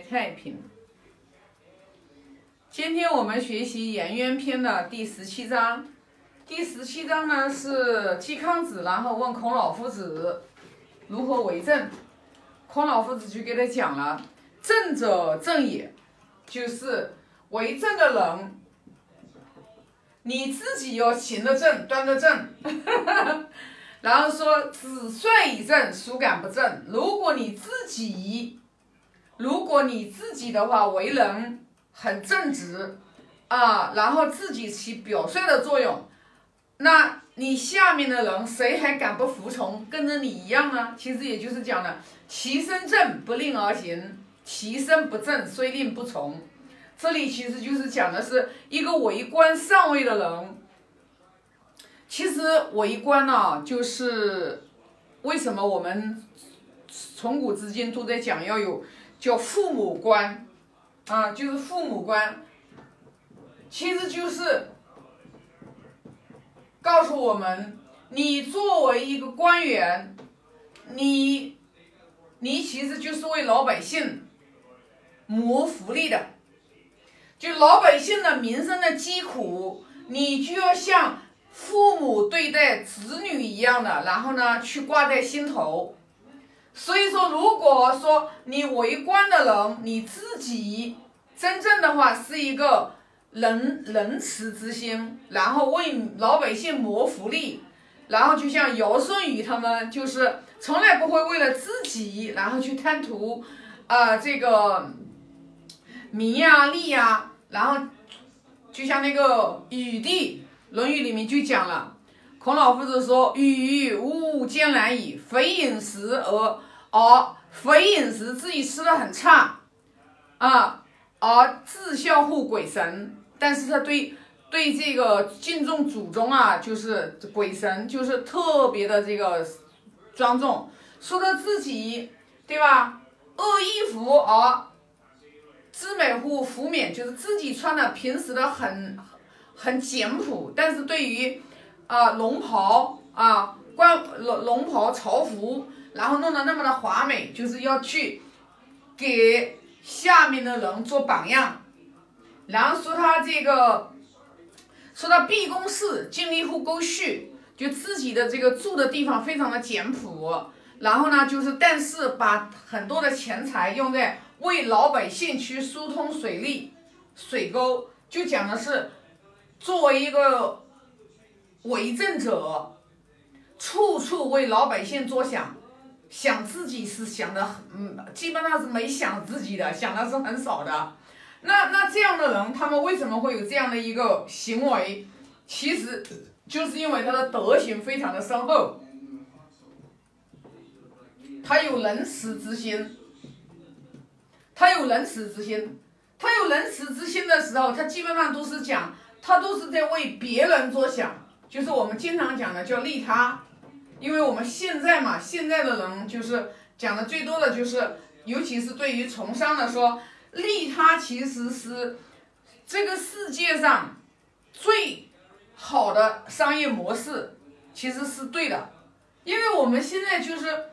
太平。今天我们学习《颜渊篇》的第十七章。第十七章呢是季康子，然后问孔老夫子如何为政。孔老夫子就给他讲了：“正者正也，就是为政的人，你自己要行得正，端得正。然后说子帅以正，孰敢不正？如果你自己，如果你自己的话为人很正直啊，然后自己起表率的作用，那你下面的人谁还敢不服从，跟着你一样呢？其实也就是讲的，其身正不令而行，其身不正虽令不从。这里其实就是讲的是一个为官上位的人。其实为官呢，就是为什么我们从古至今都在讲要有叫父母官啊，就是父母官，其实就是告诉我们，你作为一个官员，你你其实就是为老百姓谋福利的，就老百姓的民生的疾苦，你就要像。父母对待子女一样的，然后呢，去挂在心头。所以说，如果说你为官的人，你自己真正的话是一个仁仁慈之心，然后为老百姓谋福利，然后就像尧舜禹他们，就是从来不会为了自己，然后去贪图啊这个名呀利呀，然后就像那个禹帝。《论语》里面就讲了，孔老夫子说：“禹吾艰难矣，非饮食而而非饮食，自己吃的很差啊，而自孝护鬼神。但是他对对这个敬重祖宗啊，就是鬼神，就是特别的这个庄重。说他自己对吧？恶衣服而自美乎服冕，就是自己穿的平时的很。”很简朴，但是对于啊龙袍啊官龙龙袍朝服，然后弄得那么的华美，就是要去给下面的人做榜样。然后说他这个，说他毕公室尽力乎沟序，就自己的这个住的地方非常的简朴。然后呢，就是但是把很多的钱财用在为老百姓去疏通水利水沟，就讲的是。作为一个为政者，处处为老百姓着想，想自己是想的，嗯，基本上是没想自己的，想的是很少的。那那这样的人，他们为什么会有这样的一个行为？其实就是因为他的德行非常的深厚，他有仁慈之心，他有仁慈之心，他有仁慈之心的时候，他基本上都是讲。他都是在为别人着想，就是我们经常讲的叫利他，因为我们现在嘛，现在的人就是讲的最多的就是，尤其是对于从商的说，利他其实是这个世界上最好的商业模式，其实是对的，因为我们现在就是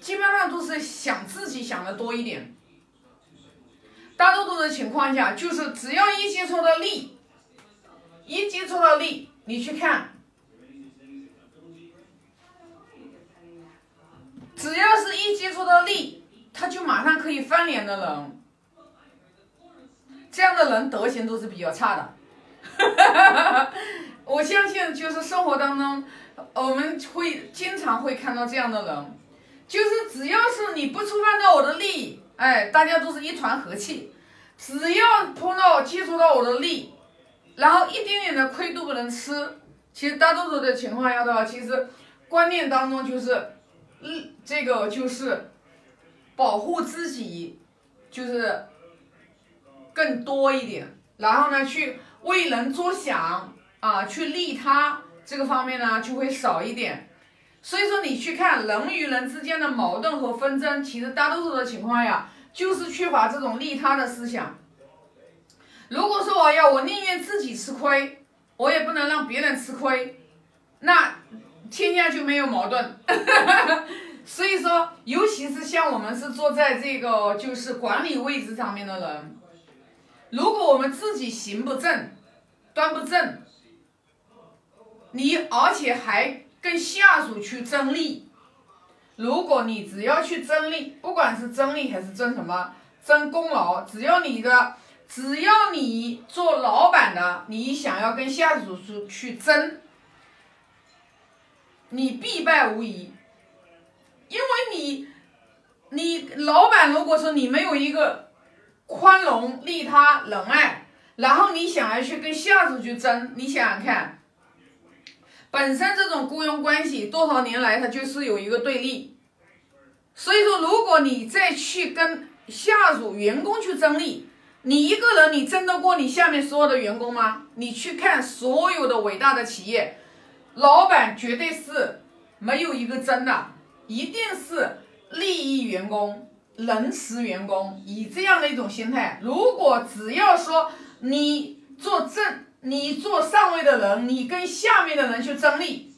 基本上都是想自己想的多一点，大多数的情况下就是只要一接触到利。一接触到利，你去看，只要是一接触到利，他就马上可以翻脸的人，这样的人德行都是比较差的。我相信，就是生活当中，我们会经常会看到这样的人，就是只要是你不触犯到我的利益，哎，大家都是一团和气；只要碰到接触到我的利。然后一点点的亏都不能吃，其实大多数的情况下的话，其实观念当中就是，嗯，这个就是保护自己，就是更多一点，然后呢，去为人着想啊，去利他这个方面呢就会少一点。所以说你去看人与人之间的矛盾和纷争，其实大多数的情况下就是缺乏这种利他的思想。如果说我要，我宁愿自己吃亏，我也不能让别人吃亏，那天下就没有矛盾。所以说，尤其是像我们是坐在这个就是管理位置上面的人，如果我们自己行不正、端不正，你而且还跟下属去争利，如果你只要去争利，不管是争利还是争什么，争功劳，只要你的。只要你做老板的，你想要跟下属去去争，你必败无疑。因为你，你老板如果说你没有一个宽容、利他、仁爱，然后你想要去跟下属去争，你想想看，本身这种雇佣关系多少年来它就是有一个对立，所以说如果你再去跟下属、员工去争利。你一个人，你争得过你下面所有的员工吗？你去看所有的伟大的企业，老板绝对是没有一个争的，一定是利益员工、仁慈员工，以这样的一种心态。如果只要说你做正，你做上位的人，你跟下面的人去争利，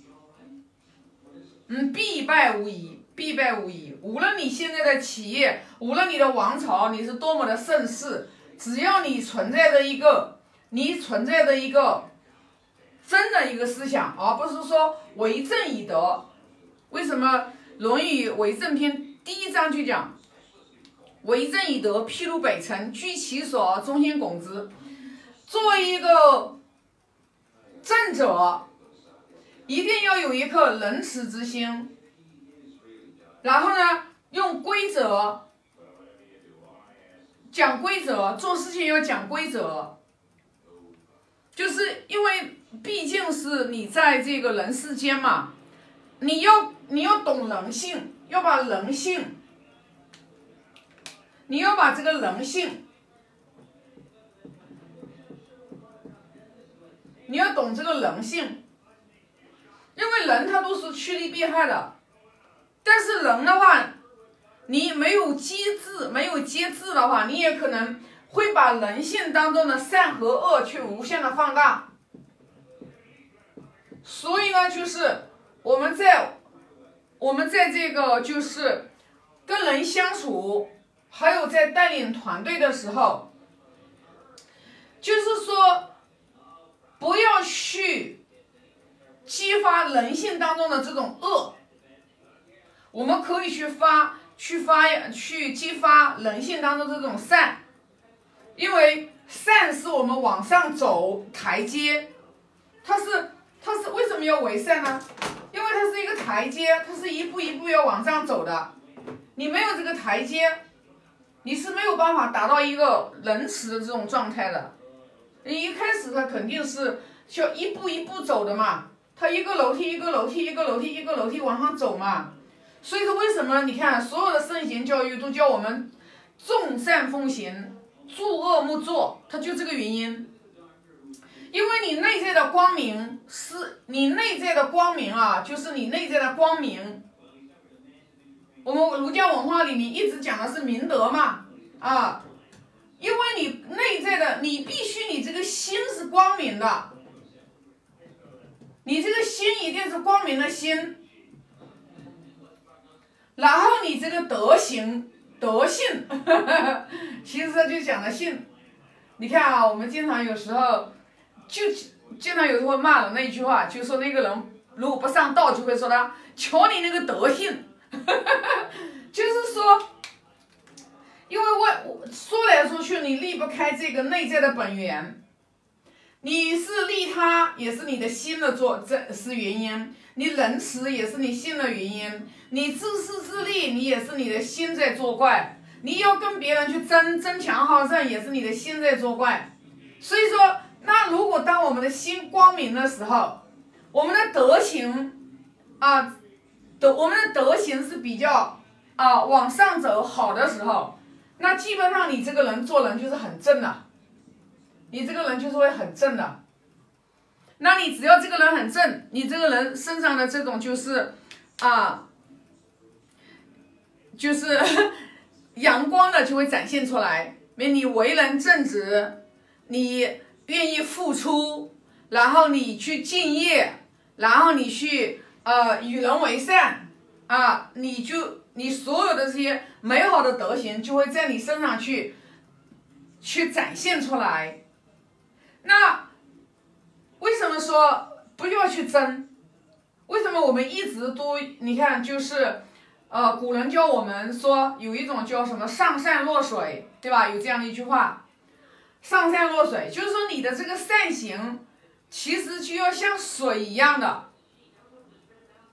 嗯，必败无疑，必败无疑。无论你现在的企业，无论你的王朝，你是多么的盛世。只要你存在着一个，你存在着一个真的一个思想，而不是说为政以德。为什么《论语·为政篇》第一章就讲“为政以德，譬如北辰，居其所，忠心耿之”。作为一个政者，一定要有一颗仁慈之心，然后呢，用规则。讲规则，做事情要讲规则，就是因为毕竟是你在这个人世间嘛，你要你要懂人性，要把人性，你要把这个人性，你要懂这个人性，因为人他都是趋利避害的，但是人的话。你没有机制，没有节制的话，你也可能会把人性当中的善和恶去无限的放大。所以呢，就是我们在我们在这个就是跟人相处，还有在带领团队的时候，就是说不要去激发人性当中的这种恶，我们可以去发。去发去激发人性当中这种善，因为善是我们往上走台阶，它是为善呢？因为它是一个台阶，它是一步一步要往上走的。你没有这个台阶，你是没有办法达到一个仁慈的这种状态的。你一开始它肯定是需要一步一步走的嘛，它一个楼梯一个楼梯一个楼梯一个楼梯往上走嘛。所以说，为什么你看所有的圣贤教育都教我们众善奉行，诸恶莫作？它就这个原因。因为你内在的光明是你内在的光明啊，就是你内在的光明。我们儒家文化里面一直讲的是明德嘛，啊，因为你内在的，你必须你这个心是光明的，你这个心一定是光明的心。然后你这个德行、德性，其实就讲的性。你看啊，我们经常有时候就经常有时候骂人那一句话，就说那个人如果不上道，就会说他瞧你那个德性，就是说，因为我说来说去，你离不开这个内在的本源。你是利他，也是你的心的作，这是原因。你仁慈也是你心的原因。你自私自利，你也是你的心在作怪。你要跟别人去争，争强好胜，也是你的心在作怪。所以说，那如果当我们的心光明的时候，我们的德行啊，德我们的德行是比较啊往上走好的时候，那基本上你这个人做人就是很正的。你这个人就是会很正的，那你只要这个人很正，你这个人身上的这种就是啊，就是 阳光的就会展现出来。为你为人正直，你愿意付出，然后你去敬业，然后你去呃与人为善，啊，你就你所有的这些美好的德行就会在你身上去，去展现出来。那为什么说不要去争？为什么我们一直都你看就是，呃，古人教我们说有一种叫什么上善若水，对吧？有这样的一句话，上善若水，就是说你的这个善行，其实就要像水一样的。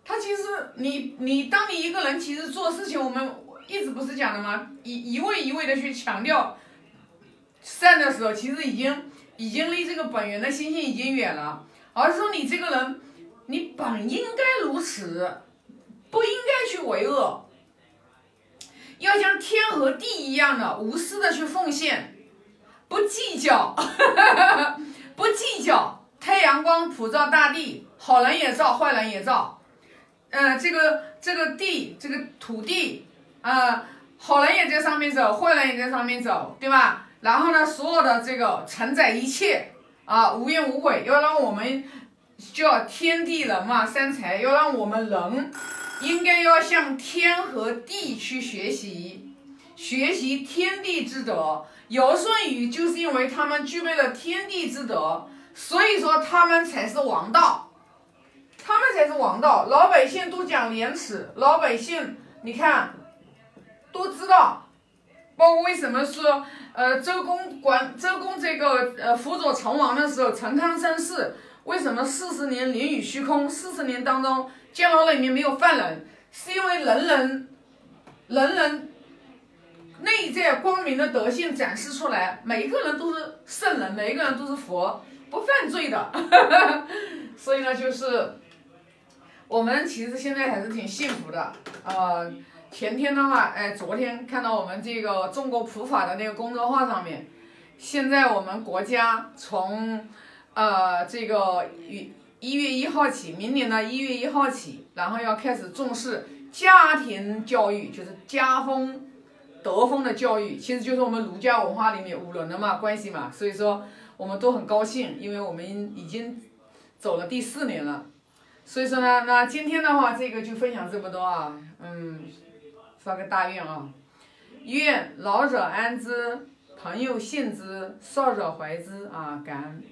他其实，你你当你一个人其实做事情，我们一直不是讲的吗？一一味一味的去强调善的时候，其实已经已经离这个本源的心性已经远了。而是说你这个人，你本应该如此，不应该去为恶，要像天和地一样的无私的去奉献，不计较，不计较，太阳光普照大地，好人也照，坏人也照。嗯，这个这个地，这个土地，啊，好人也在上面走，坏人也在上面走，对吧？然后呢，所有的这个承载一切，啊，无怨无悔，要让我们叫天地人嘛，三才，要让我们人应该要向天和地去学习，学习天地之德。尧舜禹就是因为他们具备了天地之德，所以说他们才是王道。他们才是王道，老百姓都讲廉耻，老百姓你看都知道，包括为什么说呃周公管周公这个呃辅佐成王的时候，陈康生世为什么四十年囹圄虚空，四十年当中监牢里面没有犯人，是因为人人人人内在光明的德性展示出来，每一个人都是圣人，每一个人都是佛，不犯罪的，所以呢就是。我们其实现在还是挺幸福的，呃，前天的话，哎，昨天看到我们这个中国普法的那个公众号上面，现在我们国家从，呃，这个一一月一号起，明年的一月一号起，然后要开始重视家庭教育，就是家风、德风的教育，其实就是我们儒家文化里面五伦的嘛关系嘛，所以说我们都很高兴，因为我们已经走了第四年了。所以说呢，那今天的话，这个就分享这么多啊，嗯，发个大愿啊，愿老者安之，朋友信之，少者怀之啊，感恩。